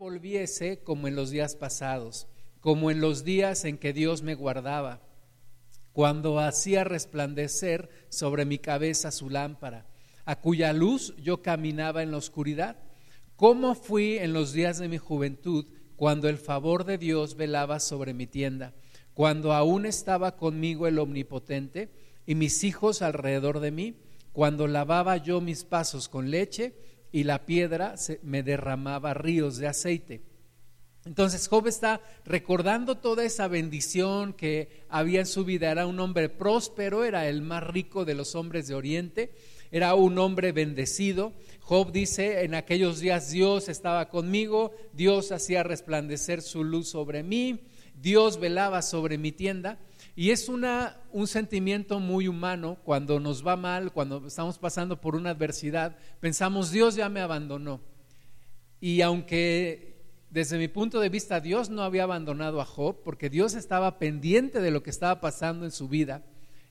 volviese como en los días pasados, como en los días en que Dios me guardaba, cuando hacía resplandecer sobre mi cabeza su lámpara, a cuya luz yo caminaba en la oscuridad. ¿Cómo fui en los días de mi juventud, cuando el favor de Dios velaba sobre mi tienda, cuando aún estaba conmigo el Omnipotente y mis hijos alrededor de mí, cuando lavaba yo mis pasos con leche y la piedra me derramaba ríos de aceite. Entonces Job está recordando toda esa bendición que había en su vida. Era un hombre próspero, era el más rico de los hombres de Oriente, era un hombre bendecido. Job dice, en aquellos días Dios estaba conmigo, Dios hacía resplandecer su luz sobre mí, Dios velaba sobre mi tienda. Y es una, un sentimiento muy humano cuando nos va mal, cuando estamos pasando por una adversidad, pensamos, Dios ya me abandonó. Y aunque desde mi punto de vista Dios no había abandonado a Job, porque Dios estaba pendiente de lo que estaba pasando en su vida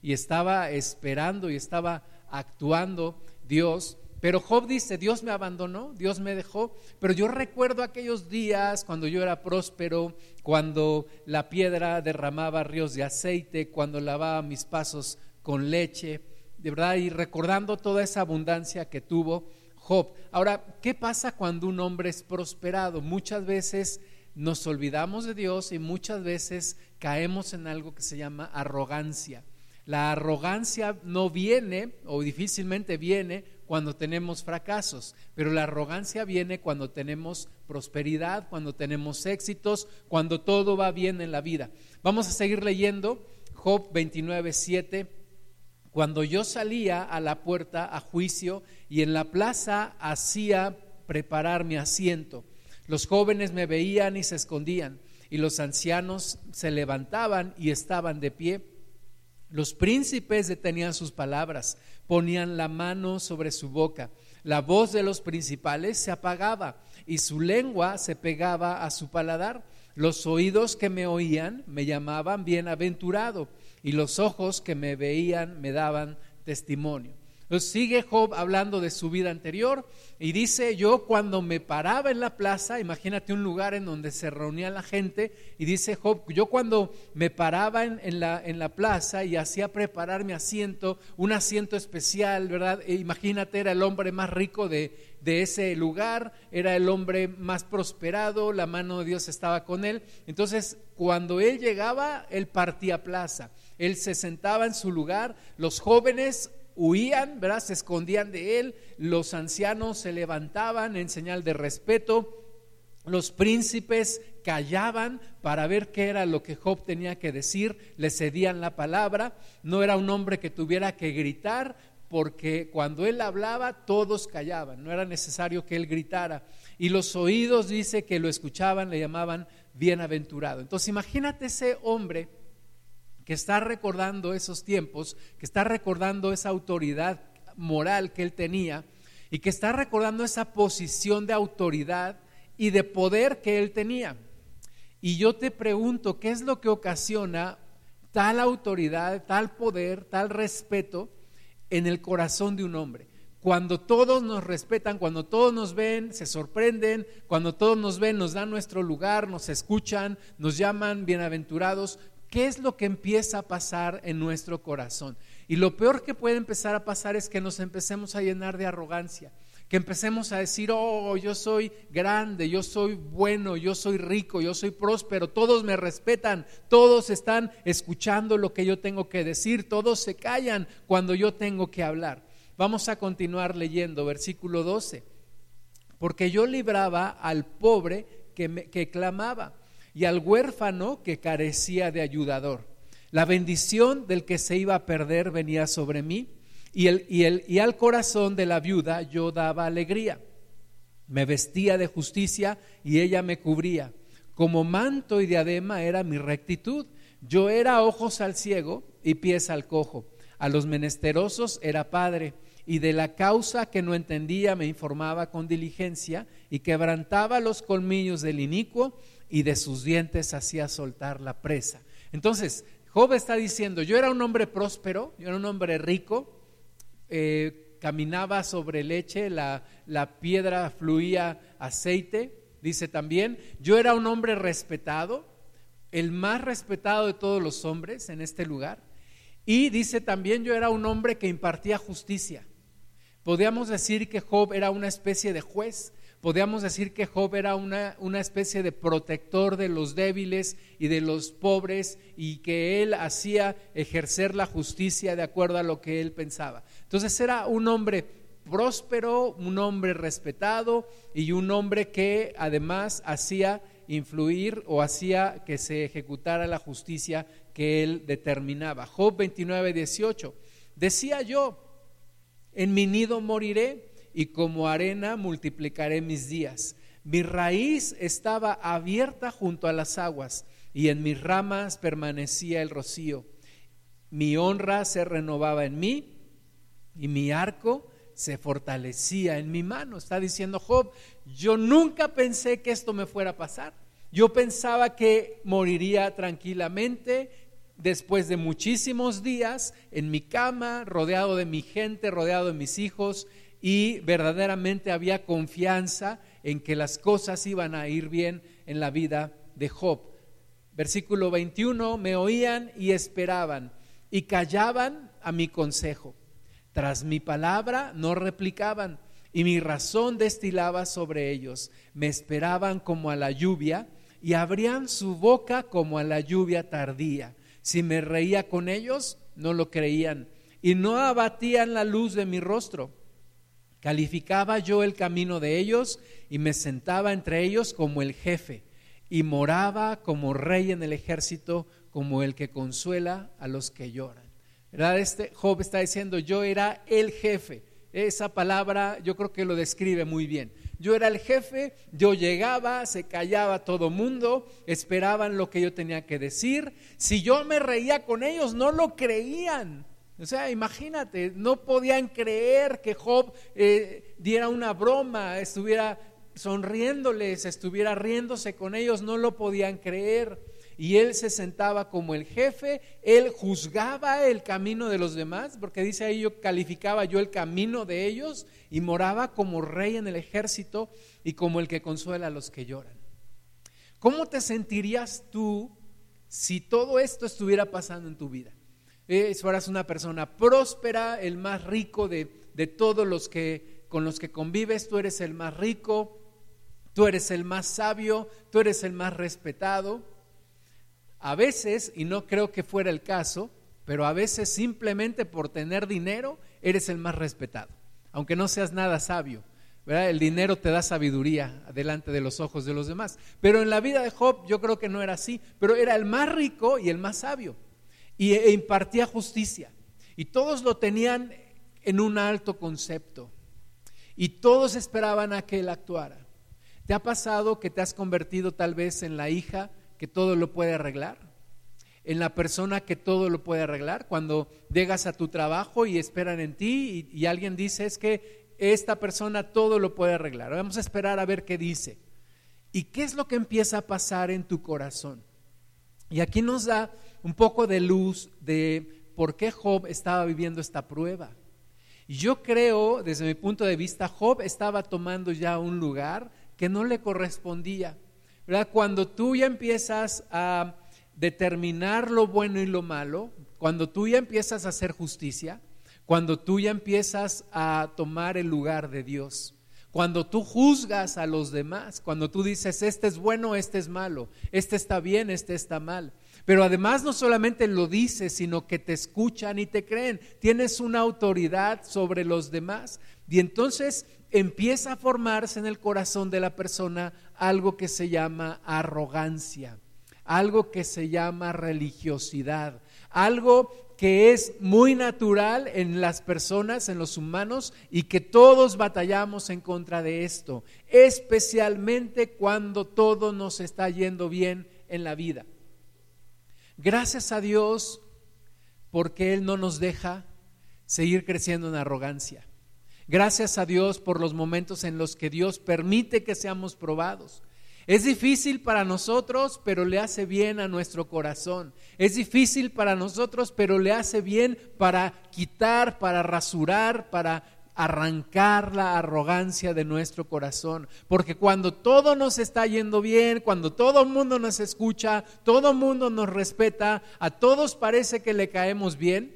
y estaba esperando y estaba actuando Dios, pero Job dice, Dios me abandonó, Dios me dejó, pero yo recuerdo aquellos días cuando yo era próspero, cuando la piedra derramaba ríos de aceite, cuando lavaba mis pasos con leche, de verdad, y recordando toda esa abundancia que tuvo Job. Ahora, ¿qué pasa cuando un hombre es prosperado? Muchas veces nos olvidamos de Dios y muchas veces caemos en algo que se llama arrogancia. La arrogancia no viene o difícilmente viene cuando tenemos fracasos, pero la arrogancia viene cuando tenemos prosperidad, cuando tenemos éxitos, cuando todo va bien en la vida. Vamos a seguir leyendo Job 29, 7. Cuando yo salía a la puerta a juicio y en la plaza hacía preparar mi asiento, los jóvenes me veían y se escondían, y los ancianos se levantaban y estaban de pie los príncipes detenían sus palabras, ponían la mano sobre su boca. La voz de los principales se apagaba y su lengua se pegaba a su paladar. Los oídos que me oían me llamaban bienaventurado y los ojos que me veían me daban testimonio. Entonces sigue Job hablando de su vida anterior y dice, yo cuando me paraba en la plaza, imagínate un lugar en donde se reunía la gente, y dice Job, yo cuando me paraba en, la, en la plaza y hacía preparar mi asiento, un asiento especial, ¿verdad? E imagínate, era el hombre más rico de, de ese lugar, era el hombre más prosperado, la mano de Dios estaba con él. Entonces, cuando él llegaba, él partía plaza. Él se sentaba en su lugar, los jóvenes huían, ¿verdad? Se escondían de él, los ancianos se levantaban en señal de respeto, los príncipes callaban para ver qué era lo que Job tenía que decir, le cedían la palabra, no era un hombre que tuviera que gritar, porque cuando él hablaba todos callaban, no era necesario que él gritara. Y los oídos dice que lo escuchaban, le llamaban bienaventurado. Entonces imagínate ese hombre que está recordando esos tiempos, que está recordando esa autoridad moral que él tenía y que está recordando esa posición de autoridad y de poder que él tenía. Y yo te pregunto, ¿qué es lo que ocasiona tal autoridad, tal poder, tal respeto en el corazón de un hombre? Cuando todos nos respetan, cuando todos nos ven, se sorprenden, cuando todos nos ven, nos dan nuestro lugar, nos escuchan, nos llaman bienaventurados, ¿Qué es lo que empieza a pasar en nuestro corazón? Y lo peor que puede empezar a pasar es que nos empecemos a llenar de arrogancia, que empecemos a decir, oh, yo soy grande, yo soy bueno, yo soy rico, yo soy próspero, todos me respetan, todos están escuchando lo que yo tengo que decir, todos se callan cuando yo tengo que hablar. Vamos a continuar leyendo versículo 12, porque yo libraba al pobre que, me, que clamaba y al huérfano que carecía de ayudador. La bendición del que se iba a perder venía sobre mí y, el, y, el, y al corazón de la viuda yo daba alegría. Me vestía de justicia y ella me cubría. Como manto y diadema era mi rectitud. Yo era ojos al ciego y pies al cojo. A los menesterosos era padre y de la causa que no entendía me informaba con diligencia y quebrantaba los colmillos del inicuo y de sus dientes hacía soltar la presa. Entonces, Job está diciendo, yo era un hombre próspero, yo era un hombre rico, eh, caminaba sobre leche, la, la piedra fluía aceite, dice también, yo era un hombre respetado, el más respetado de todos los hombres en este lugar. Y dice también, yo era un hombre que impartía justicia. Podríamos decir que Job era una especie de juez, podríamos decir que Job era una, una, especie de protector de los débiles y de los pobres y que él hacía ejercer la justicia de acuerdo a lo que él pensaba. Entonces era un hombre próspero, un hombre respetado y un hombre que además hacía influir o hacía que se ejecutara la justicia que él determinaba. Job 29, 18. Decía yo, en mi nido moriré y como arena multiplicaré mis días. Mi raíz estaba abierta junto a las aguas y en mis ramas permanecía el rocío. Mi honra se renovaba en mí y mi arco se fortalecía en mi mano. Está diciendo Job, yo nunca pensé que esto me fuera a pasar. Yo pensaba que moriría tranquilamente después de muchísimos días en mi cama, rodeado de mi gente, rodeado de mis hijos, y verdaderamente había confianza en que las cosas iban a ir bien en la vida de Job. Versículo 21, me oían y esperaban y callaban a mi consejo. Tras mi palabra no replicaban y mi razón destilaba sobre ellos. Me esperaban como a la lluvia y abrían su boca como a la lluvia tardía. Si me reía con ellos, no lo creían y no abatían la luz de mi rostro. Calificaba yo el camino de ellos y me sentaba entre ellos como el jefe y moraba como rey en el ejército, como el que consuela a los que lloran. ¿verdad? Este Job está diciendo, yo era el jefe. Esa palabra yo creo que lo describe muy bien. Yo era el jefe, yo llegaba, se callaba todo mundo, esperaban lo que yo tenía que decir. Si yo me reía con ellos, no lo creían. O sea, imagínate, no podían creer que Job eh, diera una broma, estuviera sonriéndoles, estuviera riéndose con ellos, no lo podían creer y él se sentaba como el jefe, él juzgaba el camino de los demás, porque dice ahí yo calificaba yo el camino de ellos y moraba como rey en el ejército y como el que consuela a los que lloran. ¿Cómo te sentirías tú si todo esto estuviera pasando en tu vida? Eh, una persona próspera, el más rico de, de todos los que con los que convives, tú eres el más rico, tú eres el más sabio, tú eres el más respetado. A veces, y no creo que fuera el caso, pero a veces simplemente por tener dinero eres el más respetado, aunque no seas nada sabio. El dinero te da sabiduría delante de los ojos de los demás. Pero en la vida de Job yo creo que no era así, pero era el más rico y el más sabio. Y e impartía justicia. Y todos lo tenían en un alto concepto. Y todos esperaban a que él actuara. ¿Te ha pasado que te has convertido tal vez en la hija que todo lo puede arreglar, en la persona que todo lo puede arreglar. Cuando llegas a tu trabajo y esperan en ti y, alguien dice es que esta persona todo lo puede arreglar. Vamos a esperar a ver qué dice. ¿Y qué es lo que empieza a pasar en tu corazón? Y aquí nos da un poco de luz de por qué Job estaba viviendo esta prueba. Y yo creo, desde mi punto de vista, Job estaba tomando ya un lugar que no le correspondía. Cuando tú ya empiezas a determinar lo bueno y lo malo, cuando tú ya empiezas a hacer justicia, cuando tú ya empiezas a tomar el lugar de Dios, cuando tú juzgas a los demás, cuando tú dices, este es bueno, este es malo, este está bien, este está mal. Pero además no solamente lo dices, sino que te escuchan y te creen. Tienes una autoridad sobre los demás. Y entonces empieza a formarse en el corazón de la persona algo que se llama arrogancia, algo que se llama religiosidad, algo que es muy natural en las personas, en los humanos, y que todos batallamos en contra de esto, especialmente cuando todo nos está yendo bien en la vida. Gracias a Dios porque Él no nos deja seguir creciendo en arrogancia. Gracias a Dios por los momentos en los que Dios permite que seamos probados. Es difícil para nosotros, pero le hace bien a nuestro corazón. Es difícil para nosotros, pero le hace bien para quitar, para rasurar, para arrancar la arrogancia de nuestro corazón, porque cuando todo nos está yendo bien, cuando todo el mundo nos escucha, todo el mundo nos respeta, a todos parece que le caemos bien,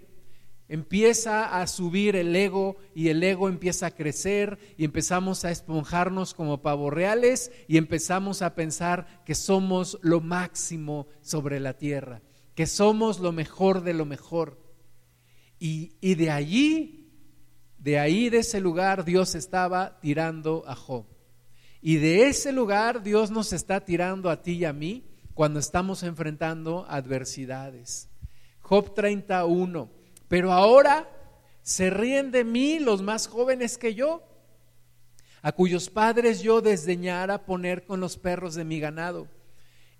empieza a subir el ego y el ego empieza a crecer y empezamos a esponjarnos como pavos reales y empezamos a pensar que somos lo máximo sobre la tierra, que somos lo mejor de lo mejor. Y, y de allí de ahí, de ese lugar, Dios estaba tirando a Job. Y de ese lugar Dios nos está tirando a ti y a mí cuando estamos enfrentando adversidades. Job 31. Pero ahora se ríen de mí los más jóvenes que yo, a cuyos padres yo desdeñara poner con los perros de mi ganado.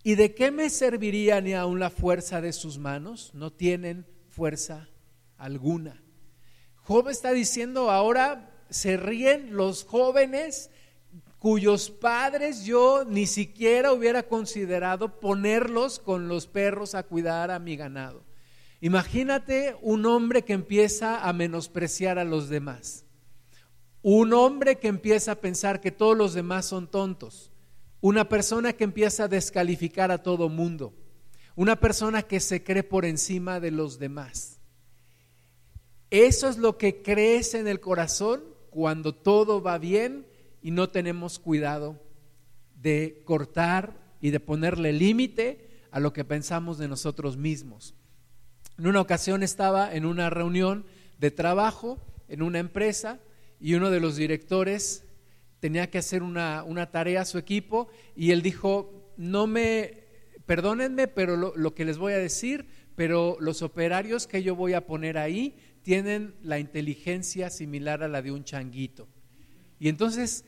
¿Y de qué me serviría ni aun la fuerza de sus manos? No tienen fuerza alguna. Job está diciendo ahora se ríen los jóvenes cuyos padres yo ni siquiera hubiera considerado ponerlos con los perros a cuidar a mi ganado. Imagínate un hombre que empieza a menospreciar a los demás. Un hombre que empieza a pensar que todos los demás son tontos. Una persona que empieza a descalificar a todo mundo. Una persona que se cree por encima de los demás. Eso es lo que crece en el corazón cuando todo va bien y no tenemos cuidado de cortar y de ponerle límite a lo que pensamos de nosotros mismos. En una ocasión estaba en una reunión de trabajo en una empresa y uno de los directores tenía que hacer una, tarea a su equipo y él dijo, no me, perdónenme, pero lo, lo que les voy a decir, pero los operarios que yo voy a poner ahí tienen la inteligencia similar a la de un changuito. Y entonces,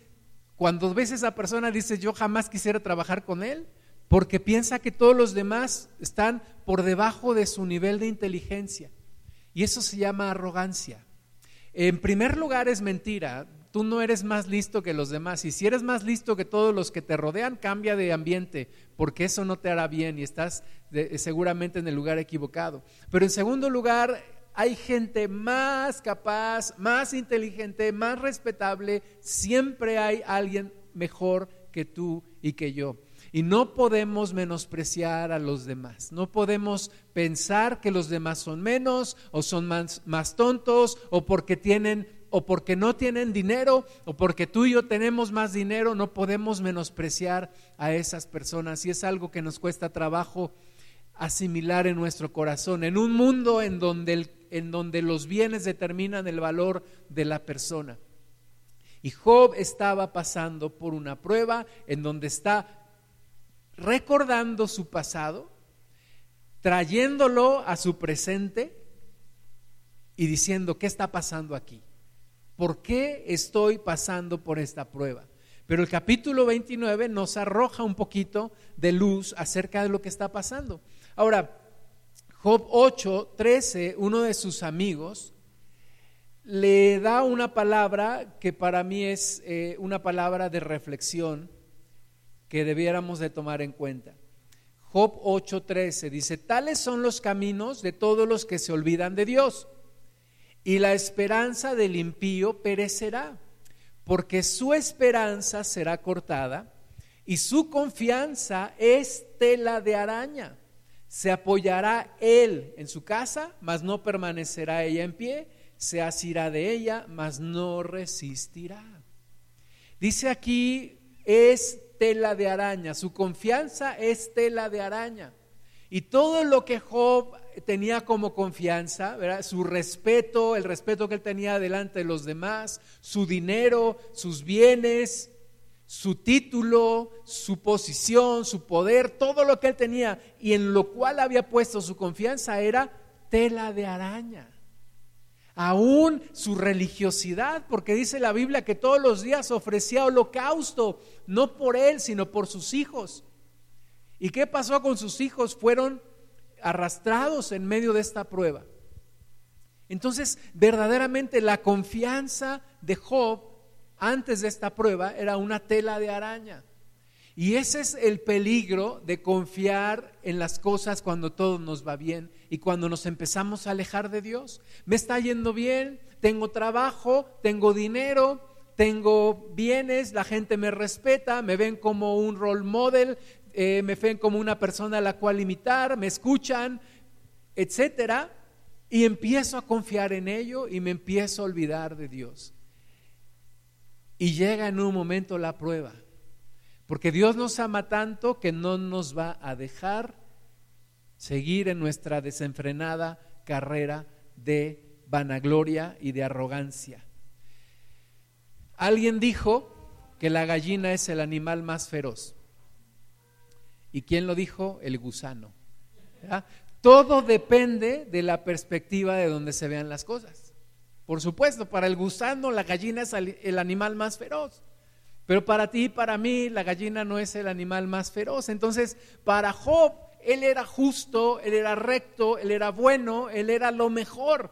cuando ves a esa persona, dices, yo jamás quisiera trabajar con él, porque piensa que todos los demás están por debajo de su nivel de inteligencia. Y eso se llama arrogancia. En primer lugar es mentira. Tú no eres más listo que los demás. Y si eres más listo que todos los que te rodean, cambia de ambiente, porque eso no te hará bien y estás seguramente en el lugar equivocado. Pero en segundo lugar, hay gente más capaz, más inteligente, más respetable, siempre hay alguien mejor que tú y que yo. Y no podemos menospreciar a los demás, no podemos pensar que los demás son menos o son más, tontos o porque tienen o porque no tienen dinero o porque tú y yo tenemos más dinero, no podemos menospreciar a esas personas. Y es algo que nos cuesta trabajo asimilar en nuestro corazón, en un mundo en donde, en donde los bienes determinan el valor de la persona. Y Job estaba pasando por una prueba en donde está recordando su pasado, trayéndolo a su presente y diciendo, ¿qué está pasando aquí? ¿Por qué estoy pasando por esta prueba? Pero el capítulo 29 nos arroja un poquito de luz acerca de lo que está pasando. Ahora, Job 8, 13, uno de sus amigos, le da una palabra que para mí es eh, una palabra de reflexión que debiéramos de tomar en cuenta. Job 8:13 dice, tales son los caminos de todos los que se olvidan de Dios, y la esperanza del impío perecerá, porque su esperanza será cortada, y su confianza es tela de araña se apoyará él en su casa, mas no permanecerá ella en pie, se asirá de ella, mas no resistirá. Dice aquí, es tela de araña, su confianza es tela de araña. Y todo lo que Job tenía como confianza, su respeto, el respeto que él tenía delante de los demás, su dinero, sus bienes, su título, su posición, su poder, todo lo que él tenía y en lo cual había puesto su confianza era tela de araña. Aún su religiosidad, porque dice la Biblia que todos los días ofrecía holocausto, no por él, sino por sus hijos. ¿Y qué pasó con sus hijos? Fueron arrastrados en medio de esta prueba. Entonces, verdaderamente la confianza de Job antes de esta prueba era una tela de araña. Y ese es el peligro de confiar en las cosas cuando todo nos va bien y cuando nos empezamos a alejar de Dios. Me está yendo bien, tengo trabajo, tengo dinero, tengo bienes, la gente me respeta, me ven como un role model, eh, me ven como una persona a la cual imitar, me escuchan, etcétera, y empiezo a confiar en ello y me empiezo a olvidar de Dios. Y llega en un momento la prueba, porque Dios nos ama tanto que no nos va a dejar seguir en nuestra desenfrenada carrera de vanagloria y de arrogancia. Alguien dijo que la gallina es el animal más feroz. ¿Y quién lo dijo? El gusano. Todo depende de la perspectiva de donde se vean las cosas. Por supuesto, para el gusano la gallina es el animal más feroz. Pero para ti y para mí la gallina no es el animal más feroz. Entonces, para Job, él era justo, él era recto, él era bueno, él era lo mejor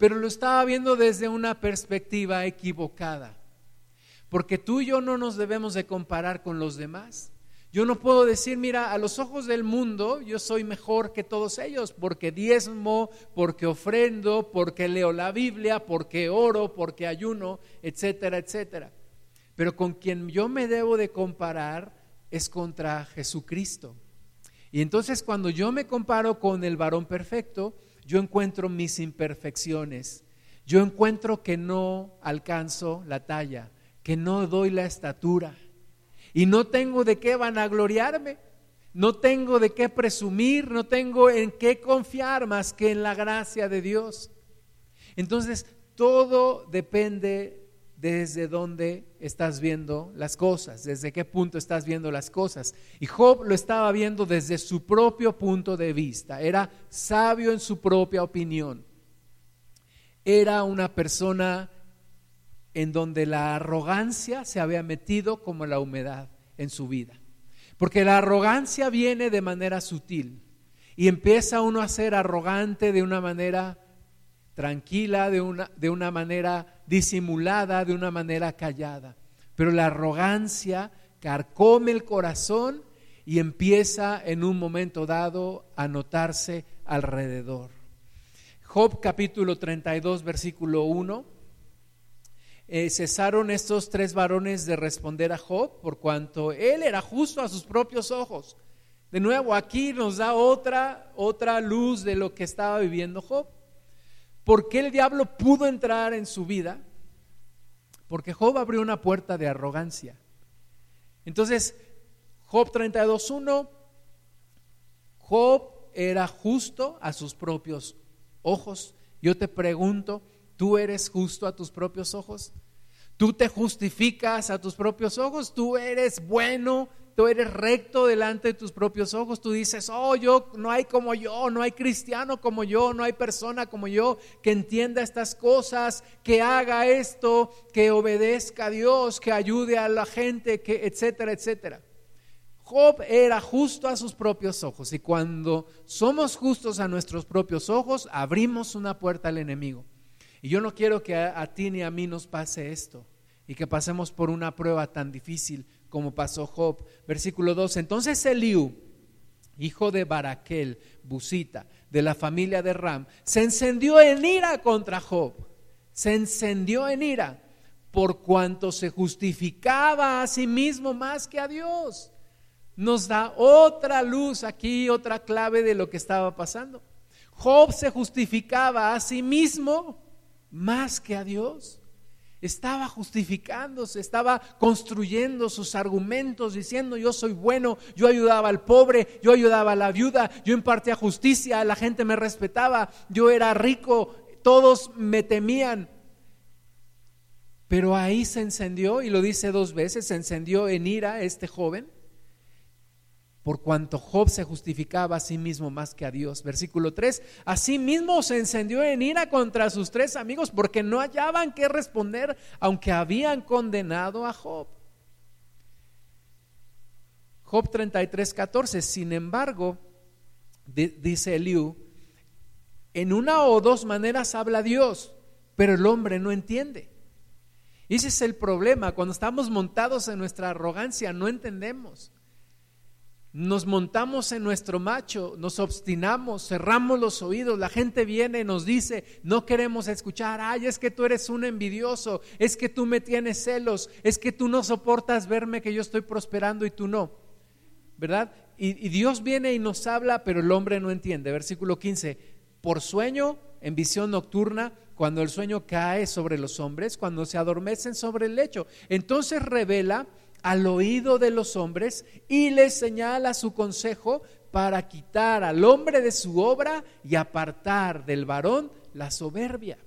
pero lo estaba viendo desde una perspectiva equivocada. Porque tú y yo no nos debemos de comparar con los demás. Yo no puedo decir, mira, a los ojos del mundo yo soy mejor que todos ellos, porque diezmo, porque ofrendo, porque leo la Biblia, porque oro, porque ayuno, etcétera, etcétera. Pero con quien yo me debo de comparar es contra Jesucristo. Y entonces cuando yo me comparo con el varón perfecto, yo encuentro mis imperfecciones, yo encuentro que no alcanzo la talla, que no doy la estatura y no tengo de qué vanagloriarme, no tengo de qué presumir, no tengo en qué confiar más que en la gracia de Dios. Entonces, todo depende desde dónde estás viendo las cosas, desde qué punto estás viendo las cosas. Y Job lo estaba viendo desde su propio punto de vista, era sabio en su propia opinión. Era una persona en donde la arrogancia se había metido como la humedad en su vida. Porque la arrogancia viene de manera sutil y empieza uno a ser arrogante de una manera tranquila, de una, de una manera disimulada, de una manera callada. Pero la arrogancia carcome el corazón y empieza en un momento dado a notarse alrededor. Job capítulo 32, versículo 1. Eh, cesaron estos tres varones de responder a Job por cuanto él era justo a sus propios ojos. De nuevo, aquí nos da otra, otra luz de lo que estaba viviendo Job. ¿Por qué el diablo pudo entrar en su vida? Porque Job abrió una puerta de arrogancia. Entonces, Job 32.1, Job era justo a sus propios ojos. Yo te pregunto, ¿tú eres justo a tus propios ojos? ¿Tú te justificas a tus propios ojos? ¿Tú eres bueno tú eres recto delante de tus propios ojos, tú dices, oh, yo no hay como yo, no hay cristiano como yo, no hay persona como yo que entienda estas cosas, que haga esto, que obedezca a Dios, que ayude a la gente, que etcétera, etcétera. Job era justo a sus propios ojos y cuando somos justos a nuestros propios ojos, abrimos una puerta al enemigo. Y yo no quiero que a, ti ni a mí nos pase esto y que pasemos por una prueba tan difícil como pasó Job. Versículo 2. Entonces Eliú, hijo de Baraquel, Busita, de la familia de Ram, se encendió en ira contra Job. Se encendió en ira por cuanto se justificaba a sí mismo más que a Dios. Nos da otra luz aquí, otra clave de lo que estaba pasando. Job se justificaba a sí mismo más que a Dios. Estaba justificándose, estaba construyendo sus argumentos, diciendo yo soy bueno, yo ayudaba al pobre, yo ayudaba a la viuda, yo impartía justicia, la gente me respetaba, yo era rico, todos me temían. Pero ahí se encendió, y lo dice dos veces, se encendió en ira este joven por cuanto Job se justificaba a sí mismo más que a Dios. Versículo 3, mismo se encendió en ira contra sus tres amigos porque no hallaban qué responder aunque habían condenado a Job. Job 33, 14, sin embargo, dice Eliú, en una o dos maneras habla Dios, pero el hombre no entiende. Ese es el problema, cuando estamos montados en nuestra arrogancia no entendemos. Nos montamos en nuestro macho, nos obstinamos, cerramos los oídos, la gente viene y nos dice, no queremos escuchar, ay, es que tú eres un envidioso, es que tú me tienes celos, es que tú no soportas verme que yo estoy prosperando y tú no, ¿verdad? Y, y Dios viene y nos habla, pero el hombre no entiende. Versículo 15, por sueño, en visión nocturna, cuando el sueño cae sobre los hombres, cuando se adormecen sobre el lecho, entonces revela al oído de los hombres y les señala su consejo para quitar al hombre de su obra y apartar del varón la soberbia.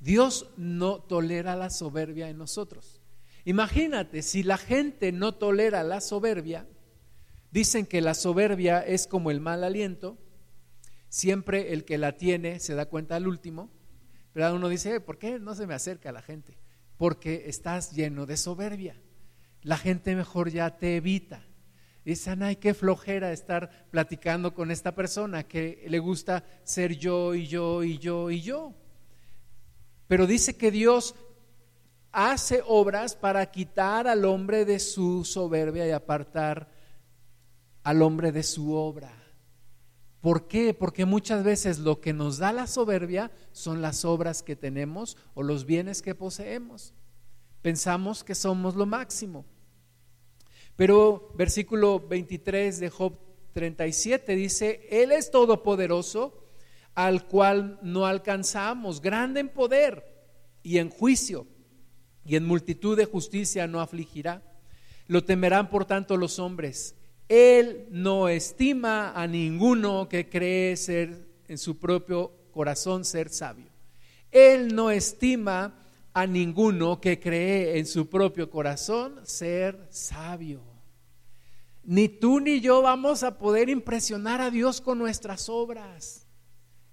Dios no tolera la soberbia en nosotros. Imagínate, si la gente no tolera la soberbia, dicen que la soberbia es como el mal aliento, siempre el que la tiene se da cuenta al último, pero uno dice, ¿por qué no se me acerca la gente? Porque estás lleno de soberbia la gente mejor ya te evita. Dicen, ay, qué flojera estar platicando con esta persona que le gusta ser yo y yo y yo y yo. Pero dice que Dios hace obras para quitar al hombre de su soberbia y apartar al hombre de su obra. ¿Por qué? Porque muchas veces lo que nos da la soberbia son las obras que tenemos o los bienes que poseemos. Pensamos que somos lo máximo. Pero versículo 23 de Job 37 dice, Él es todopoderoso, al cual no alcanzamos, grande en poder y en juicio, y en multitud de justicia no afligirá. Lo temerán por tanto los hombres. Él no estima a ninguno que cree ser en su propio corazón ser sabio. Él no estima a ninguno que cree en su propio corazón ser sabio. Ni tú ni yo vamos a poder impresionar a Dios con nuestras obras.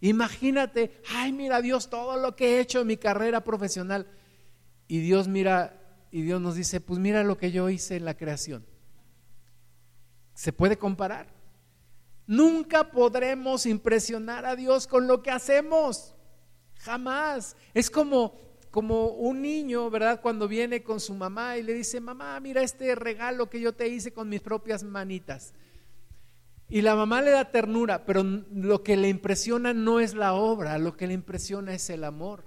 Imagínate, ay, mira Dios todo lo que he hecho en mi carrera profesional. Y Dios mira, y Dios nos dice, pues mira lo que yo hice en la creación. ¿Se puede comparar? Nunca podremos impresionar a Dios con lo que hacemos. Jamás. Es como como un niño, ¿verdad? Cuando viene con su mamá y le dice, mamá, mira este regalo que yo te hice con mis propias manitas. Y la mamá le da ternura, pero lo que le impresiona no es la obra, lo que le impresiona es el amor.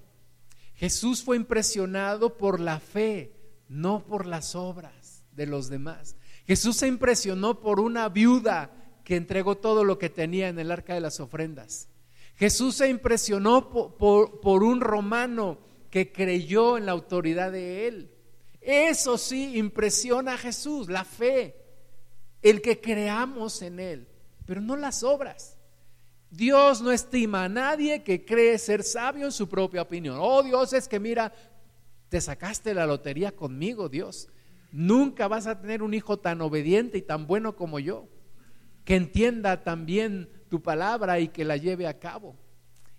Jesús fue impresionado por la fe, no por las obras de los demás. Jesús se impresionó por una viuda que entregó todo lo que tenía en el arca de las ofrendas. Jesús se impresionó por, por un romano que creyó en la autoridad de Él. Eso sí impresiona a Jesús, la fe, el que creamos en Él, pero no las obras. Dios no estima a nadie que cree ser sabio en su propia opinión. Oh Dios, es que mira, te sacaste la lotería conmigo, Dios. Nunca vas a tener un hijo tan obediente y tan bueno como yo, que entienda también tu palabra y que la lleve a cabo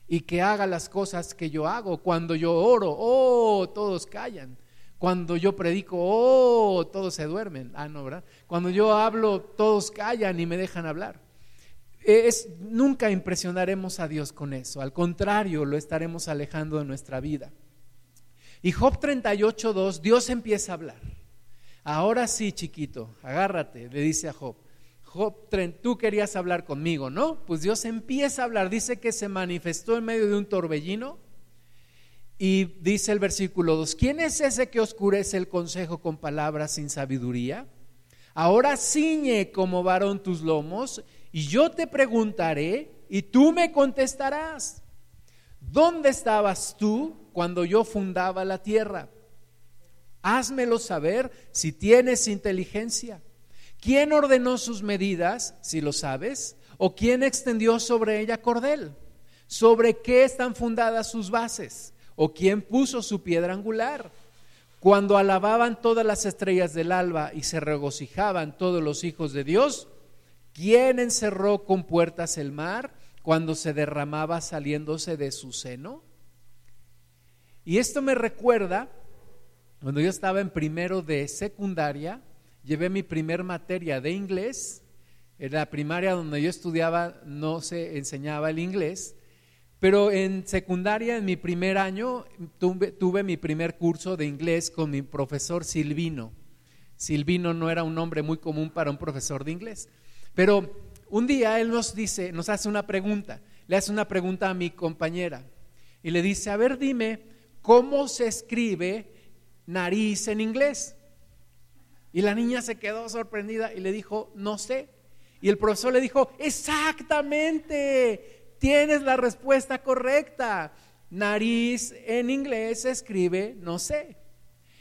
y que haga las cosas que yo hago. Cuando yo oro, oh, todos callan. Cuando yo predico, oh, todos se duermen. Ah, no, ¿verdad? Cuando yo hablo, todos callan y me dejan hablar. Es, nunca impresionaremos a Dios con eso. Al contrario, lo estaremos alejando de nuestra vida. Y Job 38.2, Dios empieza a hablar. Ahora sí, chiquito, agárrate, le dice a Job. Tú querías hablar conmigo, ¿no? Pues Dios empieza a hablar, dice que se manifestó en medio de un torbellino y dice el versículo 2, ¿quién es ese que oscurece el consejo con palabras sin sabiduría? Ahora ciñe como varón tus lomos y yo te preguntaré y tú me contestarás. ¿Dónde estabas tú cuando yo fundaba la tierra? Házmelo saber si tienes inteligencia. ¿Quién ordenó sus medidas, si lo sabes? ¿O quién extendió sobre ella cordel? ¿Sobre qué están fundadas sus bases? ¿O quién puso su piedra angular? Cuando alababan todas las estrellas del alba y se regocijaban todos los hijos de Dios, ¿quién encerró con puertas el mar cuando se derramaba saliéndose de su seno? Y esto me recuerda cuando yo estaba en primero de secundaria, llevé mi primer materia de inglés. En la primaria donde yo estudiaba no se enseñaba el inglés, pero en secundaria, en mi primer año, tuve, tuve mi primer curso de inglés con mi profesor Silvino. Silvino no era un nombre muy común para un profesor de inglés. Pero un día él nos dice, nos hace una pregunta, le hace una pregunta a mi compañera y le dice, a ver, dime, ¿cómo se escribe nariz en inglés? Y la niña se quedó sorprendida y le dijo, no sé. Y el profesor le dijo, exactamente, tienes la respuesta correcta. Nariz en inglés escribe no sé.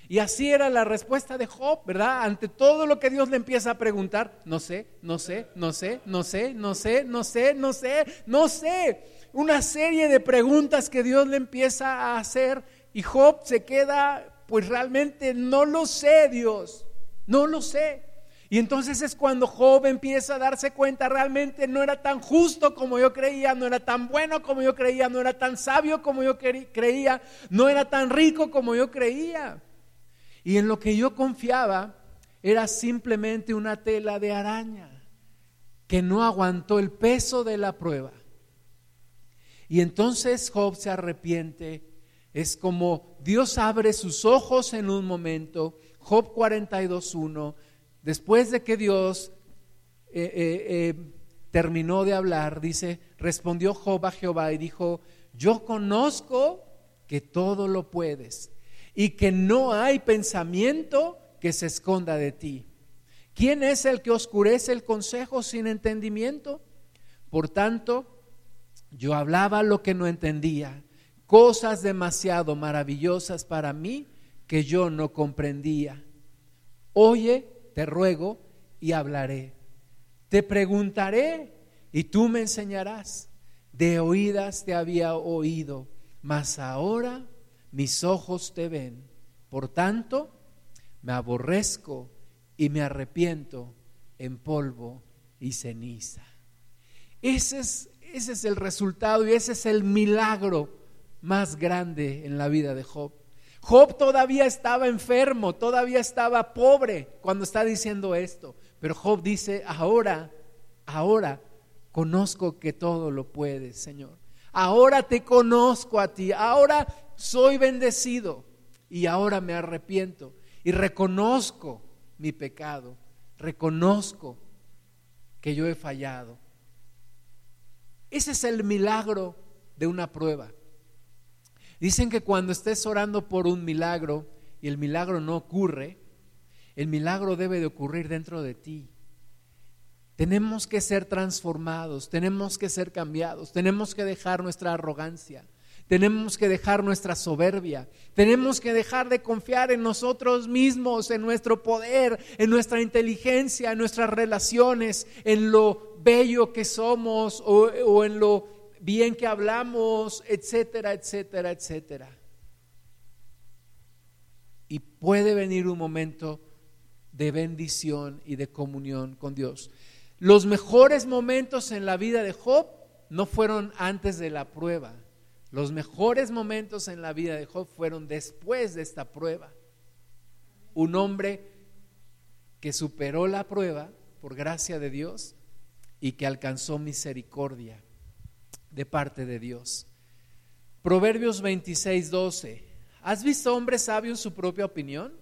Y así era la respuesta de Job, ¿verdad? Ante todo lo que Dios le empieza a preguntar, no sé, no sé, no sé, no sé, no sé, no sé, no sé, no sé. Una serie de preguntas que Dios le empieza a hacer y Job se queda, pues realmente no lo sé, Dios, no lo sé. Y entonces es cuando Job empieza a darse cuenta, realmente no era tan justo como yo creía, no era tan bueno como yo creía, no era tan sabio como yo creía, no era tan rico como yo creía. Y en lo que yo confiaba era simplemente una tela de araña que no aguantó el peso de la prueba. Y entonces Job se arrepiente. Es como Dios abre sus ojos en un momento. Job 42.1 Después de que Dios eh, eh, eh, terminó de hablar, dice, respondió Job a Jehová y dijo, yo conozco que todo lo puedes y que no hay pensamiento que se esconda de ti. ¿Quién es el que oscurece el consejo sin entendimiento? Por tanto, yo hablaba lo que no entendía, cosas demasiado maravillosas para mí que yo no comprendía. Oye te ruego y hablaré. Te preguntaré y tú me enseñarás. De oídas te había oído, mas ahora mis ojos te ven. Por tanto, me aborrezco y me arrepiento en polvo y ceniza. Ese es, ese es el resultado y ese es el milagro más grande en la vida de Job. Job todavía estaba enfermo, todavía estaba pobre cuando está diciendo esto. Pero Job dice, ahora, ahora conozco que todo lo puedes, Señor. Ahora te conozco a ti, ahora soy bendecido y ahora me arrepiento y reconozco mi pecado, reconozco que yo he fallado. Ese es el milagro de una prueba. Dicen que cuando estés orando por un milagro y el milagro no ocurre, el milagro debe de ocurrir dentro de ti. Tenemos que ser transformados, tenemos que ser cambiados, tenemos que dejar nuestra arrogancia, tenemos que dejar nuestra soberbia, tenemos que dejar de confiar en nosotros mismos, en nuestro poder, en nuestra inteligencia, en nuestras relaciones, en lo bello que somos o, o en lo bien que hablamos, etcétera, etcétera, etcétera. Y puede venir un momento de bendición y de comunión con Dios. Los mejores momentos en la vida de Job no fueron antes de la prueba. Los mejores momentos en la vida de Job fueron después de esta prueba. Un hombre que superó la prueba por gracia de Dios y que alcanzó misericordia de parte de Dios. Proverbios 26, 12. ¿Has visto hombre sabio en su propia opinión?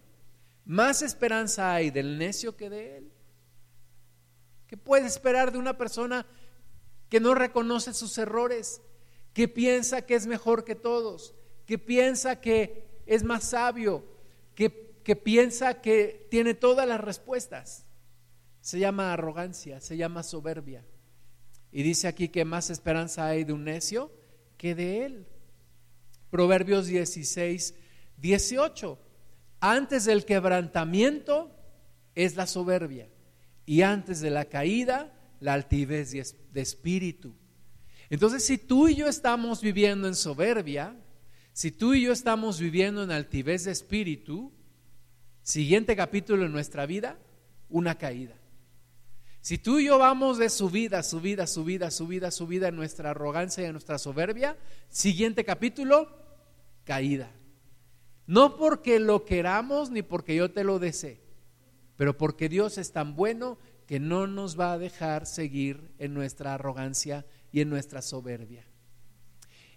Más esperanza hay del necio que de él. ¿Qué puede esperar de una persona que no reconoce sus errores, que piensa que es mejor que todos, que piensa que es más sabio, que, que piensa que tiene todas las respuestas? Se llama arrogancia, se llama soberbia. Y dice aquí que más esperanza hay de un necio que de él. Proverbios 16, 18. Antes del quebrantamiento es la soberbia y antes de la caída la altivez de espíritu. Entonces, si tú y yo estamos viviendo en soberbia, si tú y yo estamos viviendo en altivez de espíritu, siguiente capítulo en nuestra vida, una caída. Si tú y yo vamos de subida, subida, subida, subida, subida en nuestra arrogancia y en nuestra soberbia, siguiente capítulo, caída. No porque lo queramos ni porque yo te lo desee, pero porque Dios es tan bueno que no nos va a dejar seguir en nuestra arrogancia y en nuestra soberbia.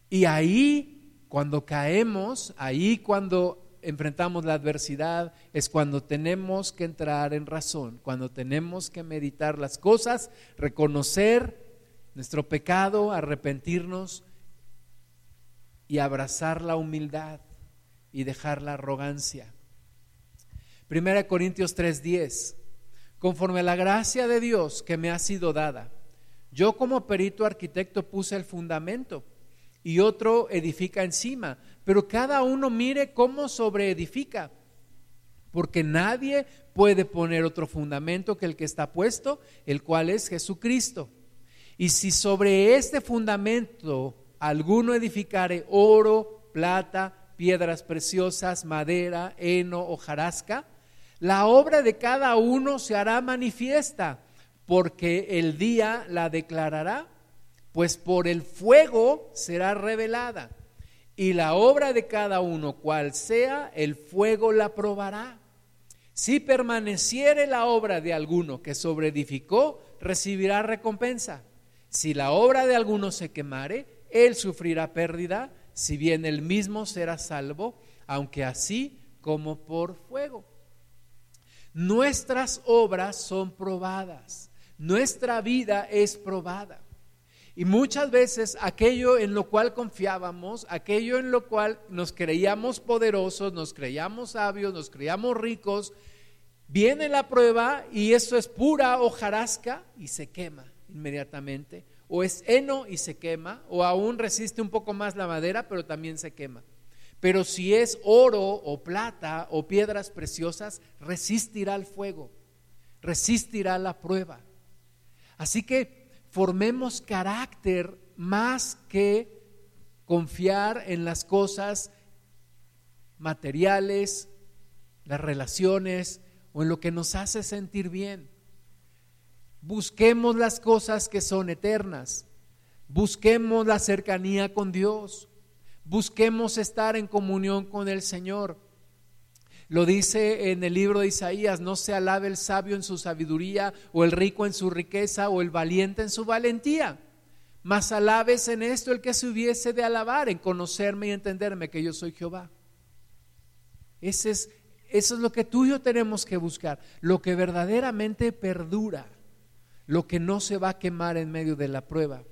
Y ahí, cuando caemos, ahí cuando enfrentamos la adversidad, es cuando tenemos que entrar en razón, cuando tenemos que meditar las cosas, reconocer nuestro pecado, arrepentirnos y abrazar la humildad y dejar la arrogancia. Primera Corintios 3:10. Conforme a la gracia de Dios que me ha sido dada, yo como perito arquitecto puse el fundamento y otro edifica encima, pero cada uno mire cómo sobreedifica, porque nadie puede poner otro fundamento que el que está puesto, el cual es Jesucristo. Y si sobre este fundamento alguno edificare oro, plata, piedras preciosas, madera, heno o jarasca, la obra de cada uno se hará manifiesta, porque el día la declarará, pues por el fuego será revelada. Y la obra de cada uno, cual sea, el fuego la probará. Si permaneciere la obra de alguno que sobreedificó, recibirá recompensa. Si la obra de alguno se quemare, él sufrirá pérdida, si bien él mismo será salvo, aunque así como por fuego. Nuestras obras son probadas, nuestra vida es probada. Y muchas veces aquello en lo cual confiábamos, aquello en lo cual nos creíamos poderosos, nos creíamos sabios, nos creíamos ricos, viene la prueba y eso es pura hojarasca y se quema inmediatamente. O es heno y se quema, o aún resiste un poco más la madera, pero también se quema. Pero si es oro o plata o piedras preciosas, resistirá el fuego, resistirá la prueba. Así que formemos carácter más que confiar en las cosas materiales, las relaciones o en lo que nos hace sentir bien. Busquemos las cosas que son eternas. Busquemos la cercanía con Dios. Busquemos estar en comunión con el Señor. Lo dice en el libro de Isaías, no se alabe el sabio en su sabiduría, o el rico en su riqueza, o el valiente en su valentía. Mas alabes en esto el que se hubiese de alabar, en conocerme y entenderme que yo soy Jehová. Es, eso es lo que tú y yo tenemos que buscar, lo que verdaderamente perdura, lo que no se va a quemar en medio de la prueba.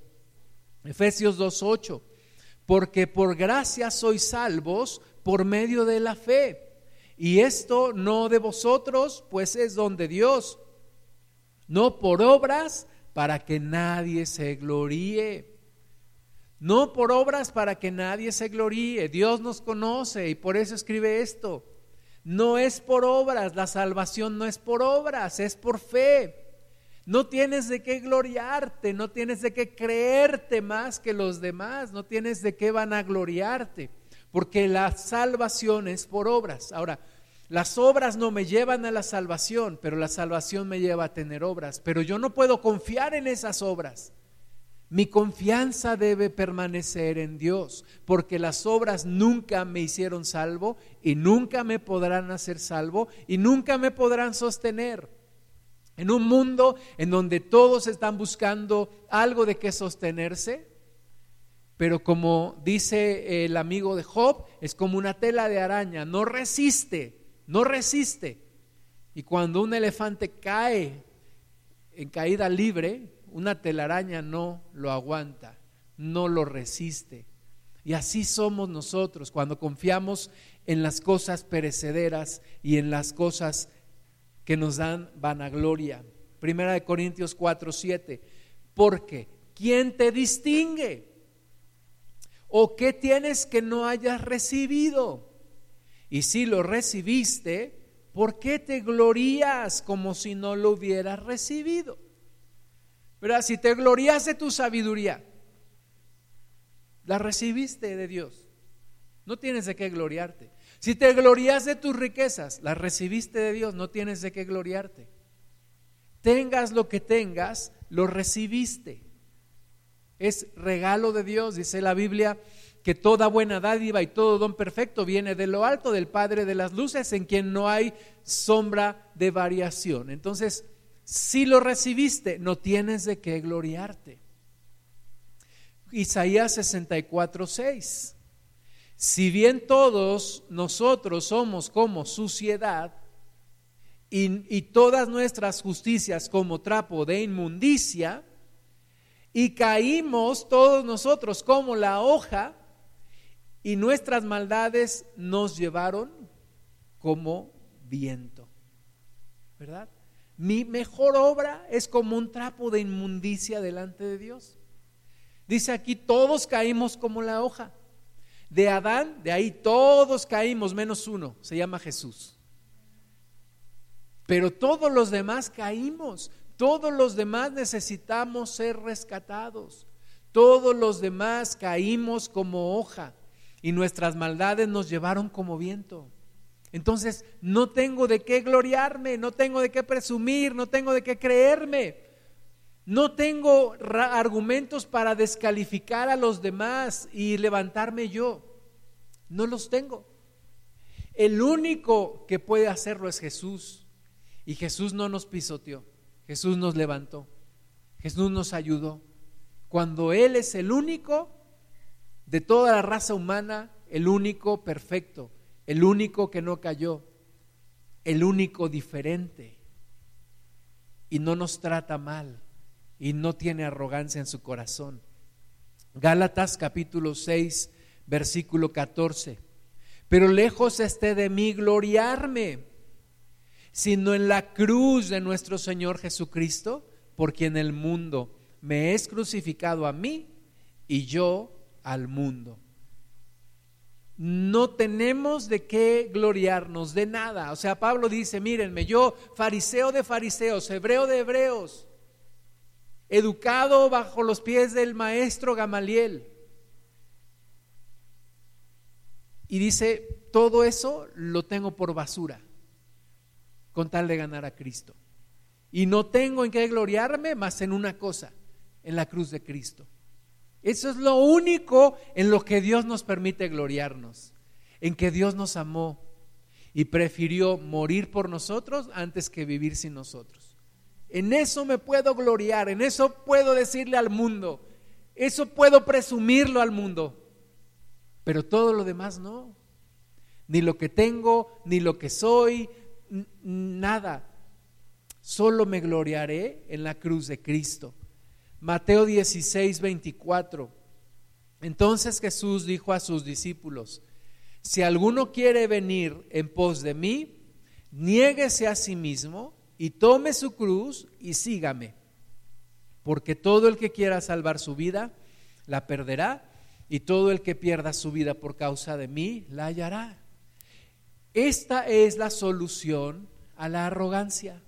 Efesios 2.8 porque por gracia sois salvos por medio de la fe. Y esto no de vosotros, pues es don de Dios, no por obras para que nadie se gloríe. No por obras para que nadie se gloríe. Dios nos conoce y por eso escribe esto. No es por obras, la salvación no es por obras, es por fe. No tienes de qué gloriarte, no tienes de qué creerte más que los demás, no tienes de qué vanagloriarte, porque la salvación es por obras. Ahora, las obras no me llevan a la salvación, pero la salvación me lleva a tener obras, pero yo no puedo confiar en esas obras. Mi confianza debe permanecer en Dios, porque las obras nunca me hicieron salvo y nunca me podrán hacer salvo y nunca me podrán sostener. En un mundo en donde todos están buscando algo de qué sostenerse, pero como dice el amigo de Job, es como una tela de araña, no resiste, no resiste. Y cuando un elefante cae en caída libre, una telaraña no lo aguanta, no lo resiste. Y así somos nosotros cuando confiamos en las cosas perecederas y en las cosas que nos dan vanagloria. Primera de Corintios 4, 7. Porque, ¿quién te distingue? ¿O qué tienes que no hayas recibido? Y si lo recibiste, ¿por qué te glorías como si no lo hubieras recibido? Pero si te glorías de tu sabiduría, la recibiste de Dios. No tienes de qué gloriarte. Si te glorías de tus riquezas, las recibiste de Dios, no tienes de qué gloriarte. Tengas lo que tengas, lo recibiste. Es regalo de Dios, dice la Biblia, que toda buena dádiva y todo don perfecto viene de lo alto del Padre de las Luces, en quien no hay sombra de variación. Entonces, si lo recibiste, no tienes de qué gloriarte. Isaías 64, 6. Si bien todos nosotros somos como suciedad y, y todas nuestras justicias como trapo de inmundicia, y caímos todos nosotros como la hoja, y nuestras maldades nos llevaron como viento. ¿Verdad? Mi mejor obra es como un trapo de inmundicia delante de Dios. Dice aquí, todos caímos como la hoja. De Adán, de ahí todos caímos, menos uno, se llama Jesús. Pero todos los demás caímos, todos los demás necesitamos ser rescatados, todos los demás caímos como hoja y nuestras maldades nos llevaron como viento. Entonces, no tengo de qué gloriarme, no tengo de qué presumir, no tengo de qué creerme. No tengo argumentos para descalificar a los demás y levantarme yo. No los tengo. El único que puede hacerlo es Jesús. Y Jesús no nos pisoteó. Jesús nos levantó. Jesús nos ayudó. Cuando Él es el único de toda la raza humana, el único perfecto, el único que no cayó, el único diferente y no nos trata mal y no tiene arrogancia en su corazón. Gálatas capítulo 6, versículo 14. Pero lejos esté de mí gloriarme, sino en la cruz de nuestro Señor Jesucristo, por quien el mundo me es crucificado a mí y yo al mundo no tenemos de qué gloriarnos de nada. O sea, Pablo dice, mírenme, yo fariseo de fariseos, hebreo de hebreos, educado bajo los pies del maestro Gamaliel. Y dice, todo eso lo tengo por basura, con tal de ganar a Cristo. Y no tengo en qué gloriarme más en una cosa, en la cruz de Cristo. Eso es lo único en lo que Dios nos permite gloriarnos, en que Dios nos amó y prefirió morir por nosotros antes que vivir sin nosotros. En eso me puedo gloriar, en eso puedo decirle al mundo, eso puedo presumirlo al mundo, pero todo lo demás no. Ni lo que tengo, ni lo que soy, nada. Solo me gloriaré en la cruz de Cristo. Mateo 16, 24. Entonces Jesús dijo a sus discípulos, si alguno quiere venir en pos de mí, niéguese a sí mismo y tome su cruz y sígame. Porque todo el que quiera salvar su vida, la perderá, y todo el que pierda su vida por causa de mí, la hallará. Esta es la solución a la arrogancia.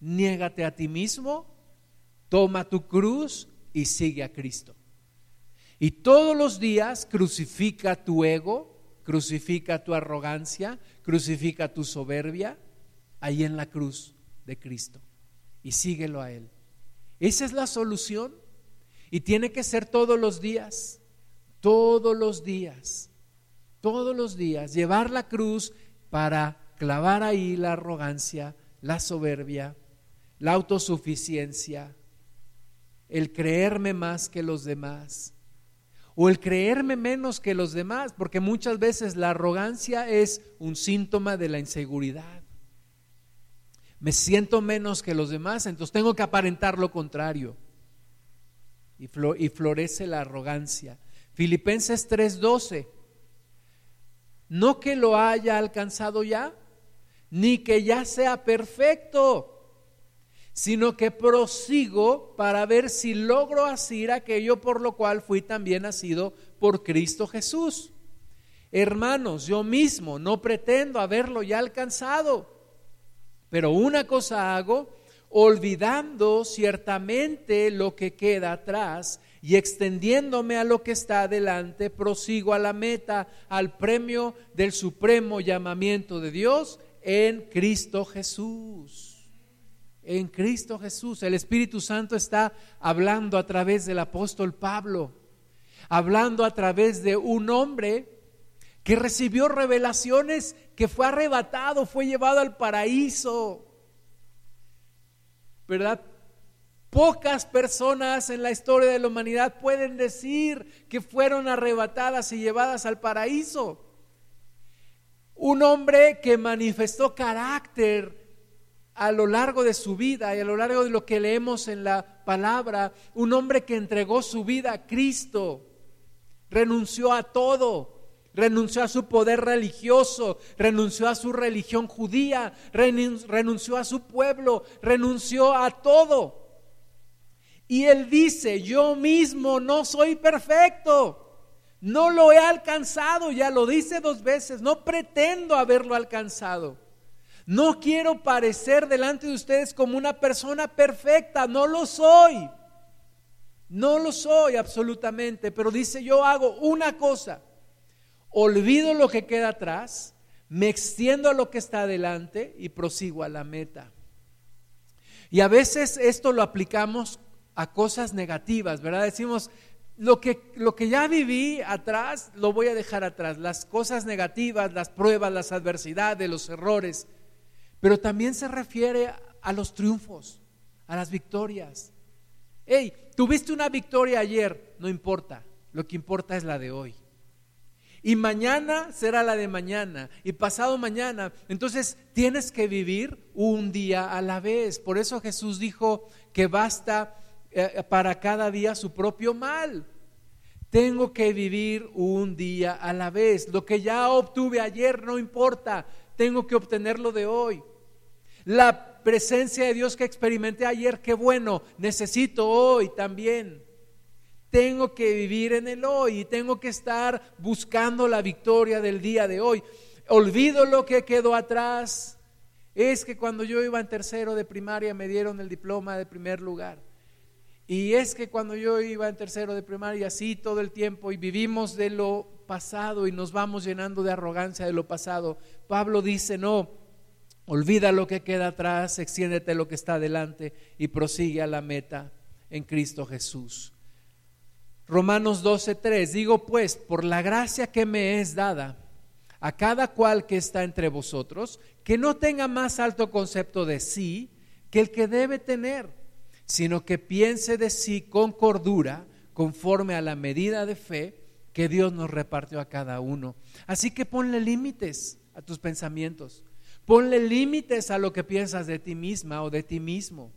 Niégate a ti mismo Toma tu cruz y sigue a Cristo. Y todos los días crucifica tu ego, crucifica tu arrogancia, crucifica tu soberbia ahí en la cruz de Cristo y síguelo a Él. Esa es la solución y tiene que ser todos los días, todos los días, todos los días, llevar la cruz para clavar ahí la arrogancia, la soberbia, la autosuficiencia, el creerme más que los demás o el creerme menos que los demás, porque muchas veces la arrogancia es un síntoma de la inseguridad. Me siento menos que los demás, entonces tengo que aparentar lo contrario. Y, florece la arrogancia. Filipenses 3:12. No que lo haya alcanzado ya, ni que ya sea perfecto sino que prosigo para ver si logro asir aquello por lo cual fui también nacido por Cristo Jesús. Hermanos, yo mismo no pretendo haberlo ya alcanzado, pero una cosa hago, olvidando ciertamente lo que queda atrás y extendiéndome a lo que está adelante, prosigo a la meta, al premio del supremo llamamiento de Dios en Cristo Jesús en Cristo Jesús. El Espíritu Santo está hablando a través del apóstol Pablo, hablando a través de un hombre que recibió revelaciones, que fue arrebatado, fue llevado al paraíso, ¿verdad? Pocas personas en la historia de la humanidad pueden decir que fueron arrebatadas y llevadas al paraíso. Un hombre que manifestó carácter a lo largo de su vida y a lo largo de lo que leemos en la palabra, un hombre que entregó su vida a Cristo, renunció a todo, renunció a su poder religioso, renunció a su religión judía, renunció a su pueblo, renunció a todo. Y él dice, yo mismo no soy perfecto. No lo he alcanzado, ya lo dice dos veces, no pretendo haberlo alcanzado. No quiero parecer delante de ustedes como una persona perfecta, no lo soy. No lo soy absolutamente, pero dice yo hago una cosa, olvido lo que queda atrás, me extiendo a lo que está adelante y prosigo a la meta. Y a veces esto lo aplicamos a cosas negativas, ¿verdad? Decimos, lo que, lo que ya viví atrás, lo voy a dejar atrás. Las cosas negativas, las pruebas, las adversidades, los errores. Pero también se refiere a los triunfos, a las victorias. Hey, tuviste una victoria ayer, no importa. Lo que importa es la de hoy. Y mañana será la de mañana. Y pasado mañana. Entonces tienes que vivir un día a la vez. Por eso Jesús dijo que basta para cada día su propio mal. Tengo que vivir un día a la vez. Lo que ya obtuve ayer no importa, tengo que obtenerlo de hoy. La presencia de Dios que experimenté ayer, qué bueno, necesito hoy también. Tengo que vivir en el hoy y tengo que estar buscando la victoria del día de hoy. Olvido lo que quedó atrás. Es que cuando yo iba en tercero de primaria me dieron el diploma de primer lugar. Y es que cuando yo iba en tercero de primaria, así todo el tiempo, y vivimos de lo pasado y nos vamos llenando de arrogancia de lo pasado, Pablo dice, no, olvida lo que queda atrás, extiéndete lo que está adelante y prosigue a la meta en Cristo Jesús. Romanos 12:3, digo pues, por la gracia que me es dada a cada cual que está entre vosotros, que no tenga más alto concepto de sí que el que debe tener sino que piense de sí con cordura, conforme a la medida de fe que Dios nos repartió a cada uno. Así que ponle límites a tus pensamientos. Ponle límites a lo que piensas de ti misma o de ti mismo.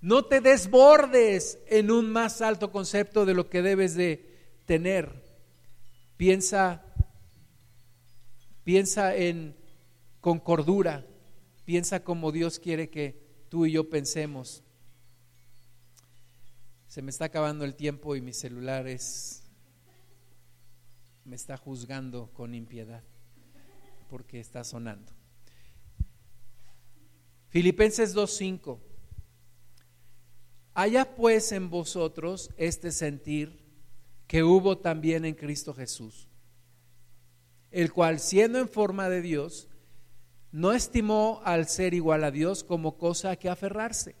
No te desbordes en un más alto concepto de lo que debes de tener. Piensa piensa en con cordura. Piensa como Dios quiere que tú y yo pensemos. Se me está acabando el tiempo y mi celular es, me está juzgando con impiedad porque está sonando. Filipenses 2.5. Haya pues en vosotros este sentir que hubo también en Cristo Jesús, el cual siendo en forma de Dios, no estimó al ser igual a Dios como cosa a que aferrarse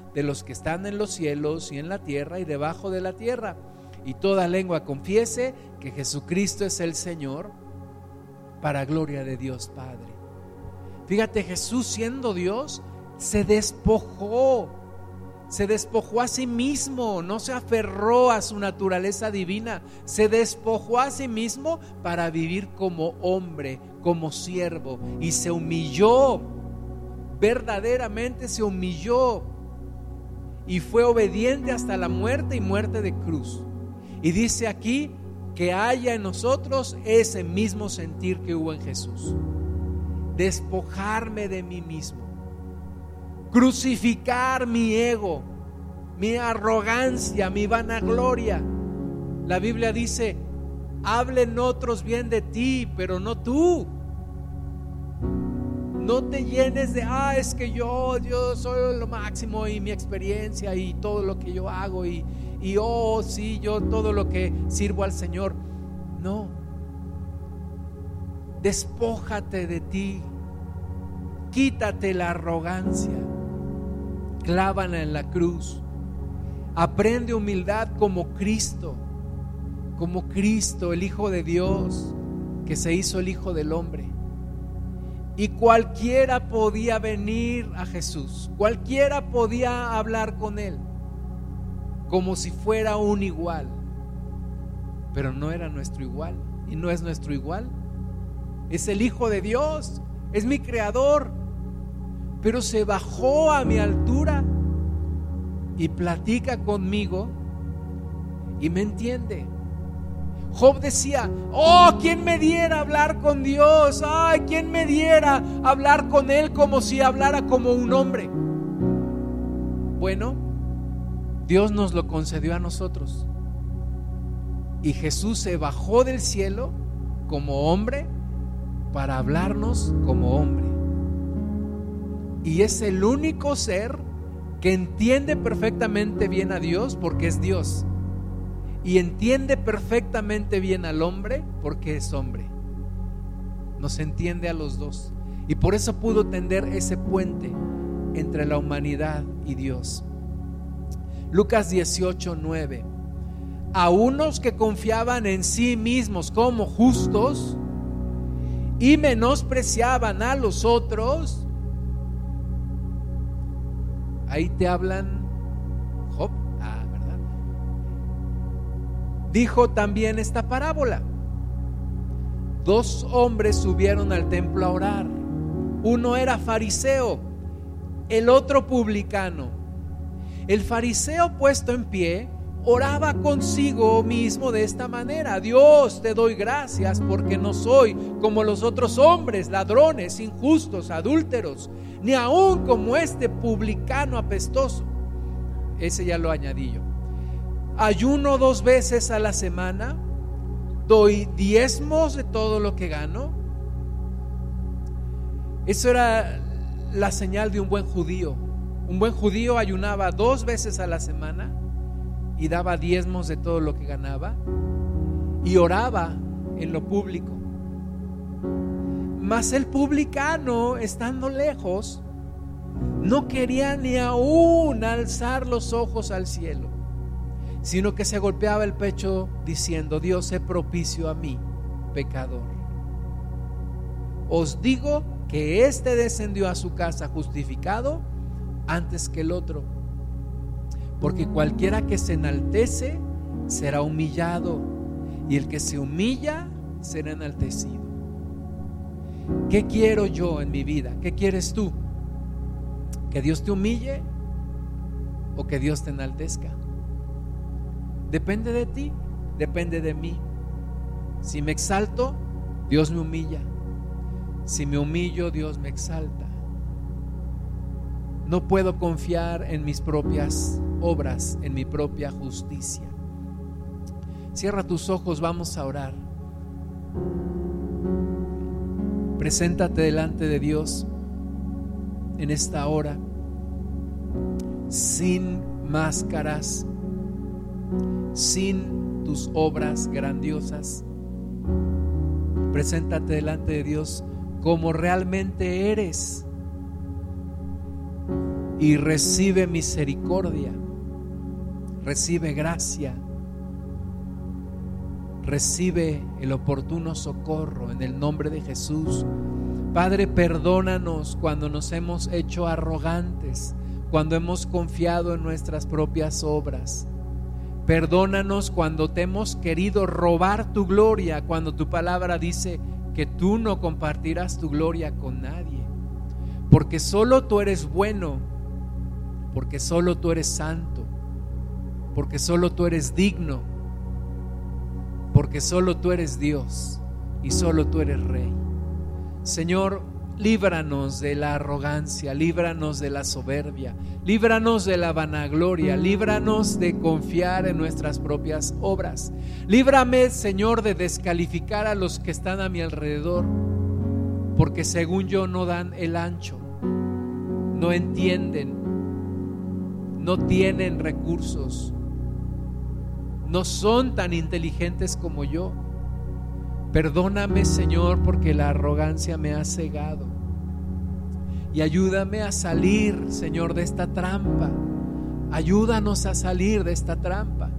de los que están en los cielos y en la tierra y debajo de la tierra, y toda lengua confiese que Jesucristo es el Señor, para gloria de Dios Padre. Fíjate, Jesús siendo Dios, se despojó, se despojó a sí mismo, no se aferró a su naturaleza divina, se despojó a sí mismo para vivir como hombre, como siervo, y se humilló, verdaderamente se humilló y fue obediente hasta la muerte y muerte de cruz. Y dice aquí que haya en nosotros ese mismo sentir que hubo en Jesús. Despojarme de mí mismo. Crucificar mi ego, mi arrogancia, mi vanagloria. La Biblia dice, hablen otros bien de ti, pero no tú. No te llenes de, ah, es que yo, yo soy lo máximo y mi experiencia y todo lo que yo hago y, y oh, sí, yo todo lo que sirvo al Señor. No. Despójate de ti. Quítate la arrogancia. Clávala en la cruz. Aprende humildad como Cristo, como Cristo, el Hijo de Dios, que se hizo el Hijo del Hombre. Y cualquiera podía venir a Jesús, cualquiera podía hablar con Él, como si fuera un igual, pero no era nuestro igual. Y no es nuestro igual. Es el Hijo de Dios, es mi creador, pero se bajó a mi altura y platica conmigo y me entiende. Job decía, oh, ¿quién me diera hablar con Dios? Ay, ¿quién me diera hablar con Él como si hablara como un hombre? Bueno, Dios nos lo concedió a nosotros. Y Jesús se bajó del cielo como hombre para hablarnos como hombre. Y es el único ser que entiende perfectamente bien a Dios porque es Dios y entiende perfectamente bien al hombre porque es hombre. Nos entiende a los dos. Y por eso pudo tender ese puente entre la humanidad y Dios. Lucas 18, 9. A unos que confiaban en sí mismos como justos y menospreciaban a los otros, ahí te hablan dijo también esta parábola. Dos hombres subieron al templo a orar. Uno era fariseo, el otro publicano. El fariseo puesto en pie oraba consigo mismo de esta manera. Dios, te doy gracias porque no soy como los otros hombres, ladrones, injustos, adúlteros, ni aún como este publicano apestoso. Ese ya lo añadí yo ayuno dos veces a la semana, doy diezmos de todo lo que gano. Eso era la señal de un buen judío. Un buen judío ayunaba dos veces a la semana y daba diezmos de todo lo que ganaba y oraba en lo público. Mas el publicano, estando lejos, no quería ni aún alzar los ojos al cielo sino que se golpeaba el pecho diciendo, Dios se propicio a mí, pecador. Os digo que éste descendió a su casa justificado antes que el otro, porque cualquiera que se enaltece será humillado, y el que se humilla será enaltecido. ¿Qué quiero yo en mi vida? ¿Qué quieres tú? ¿Que Dios te humille o que Dios te enaltezca? Depende de ti, depende de mí. Si me exalto, Dios me humilla. Si me humillo, Dios me exalta. No puedo confiar en mis propias obras, en mi propia justicia. Cierra tus ojos, vamos a orar. Preséntate delante de Dios en esta hora, sin máscaras sin tus obras grandiosas. Preséntate delante de Dios como realmente eres y recibe misericordia, recibe gracia, recibe el oportuno socorro en el nombre de Jesús. Padre, perdónanos cuando nos hemos hecho arrogantes, cuando hemos confiado en nuestras propias obras. Perdónanos cuando te hemos querido robar tu gloria, cuando tu palabra dice que tú no compartirás tu gloria con nadie. Porque solo tú eres bueno, porque solo tú eres santo, porque solo tú eres digno, porque solo tú eres Dios y solo tú eres Rey. Señor, líbranos de la arrogancia, líbranos de la soberbia, líbranos de la vanagloria, líbranos de confiar en nuestras propias obras. Líbrame, Señor, de descalificar a los que están a mi alrededor, porque según yo no dan el ancho, no entienden, no tienen recursos, no son tan inteligentes como yo. Perdóname, Señor, porque la arrogancia me ha cegado. Y ayúdame a salir, Señor, de esta trampa. Ayúdanos a salir de esta trampa.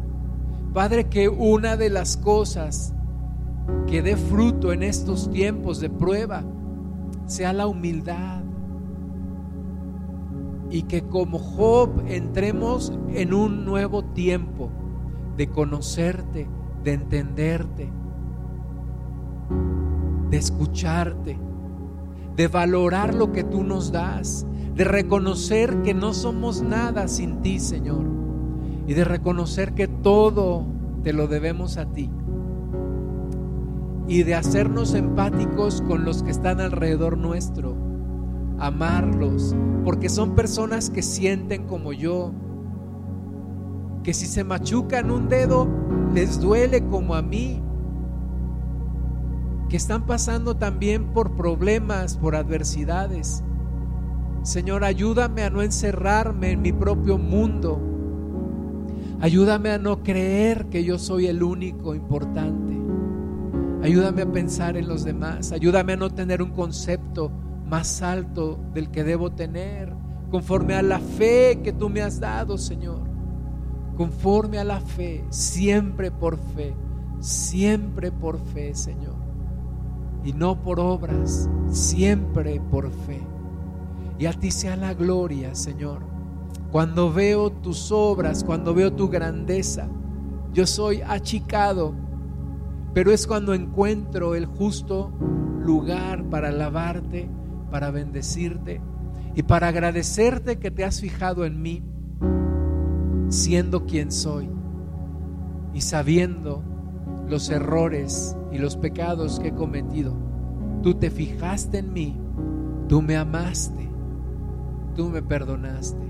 Padre, que una de las cosas que dé fruto en estos tiempos de prueba sea la humildad. Y que como Job entremos en un nuevo tiempo de conocerte, de entenderte, de escucharte, de valorar lo que tú nos das, de reconocer que no somos nada sin ti, Señor, y de reconocer que todo te lo debemos a ti, y de hacernos empáticos con los que están alrededor nuestro, amarlos, porque son personas que sienten como yo, que si se machucan un dedo, les duele como a mí, que están pasando también por problemas, por adversidades. Señor, ayúdame a no encerrarme en mi propio mundo. Ayúdame a no creer que yo soy el único importante. Ayúdame a pensar en los demás. Ayúdame a no tener un concepto más alto del que debo tener, conforme a la fe que tú me has dado, Señor conforme a la fe, siempre por fe, siempre por fe, Señor. Y no por obras, siempre por fe. Y a ti sea la gloria, Señor. Cuando veo tus obras, cuando veo tu grandeza, yo soy achicado, pero es cuando encuentro el justo lugar para alabarte, para bendecirte y para agradecerte que te has fijado en mí siendo quien soy y sabiendo los errores y los pecados que he cometido. Tú te fijaste en mí, tú me amaste, tú me perdonaste.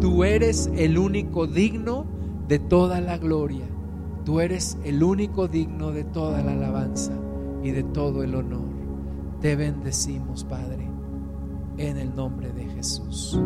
Tú eres el único digno de toda la gloria. Tú eres el único digno de toda la alabanza y de todo el honor. Te bendecimos, Padre, en el nombre de Jesús.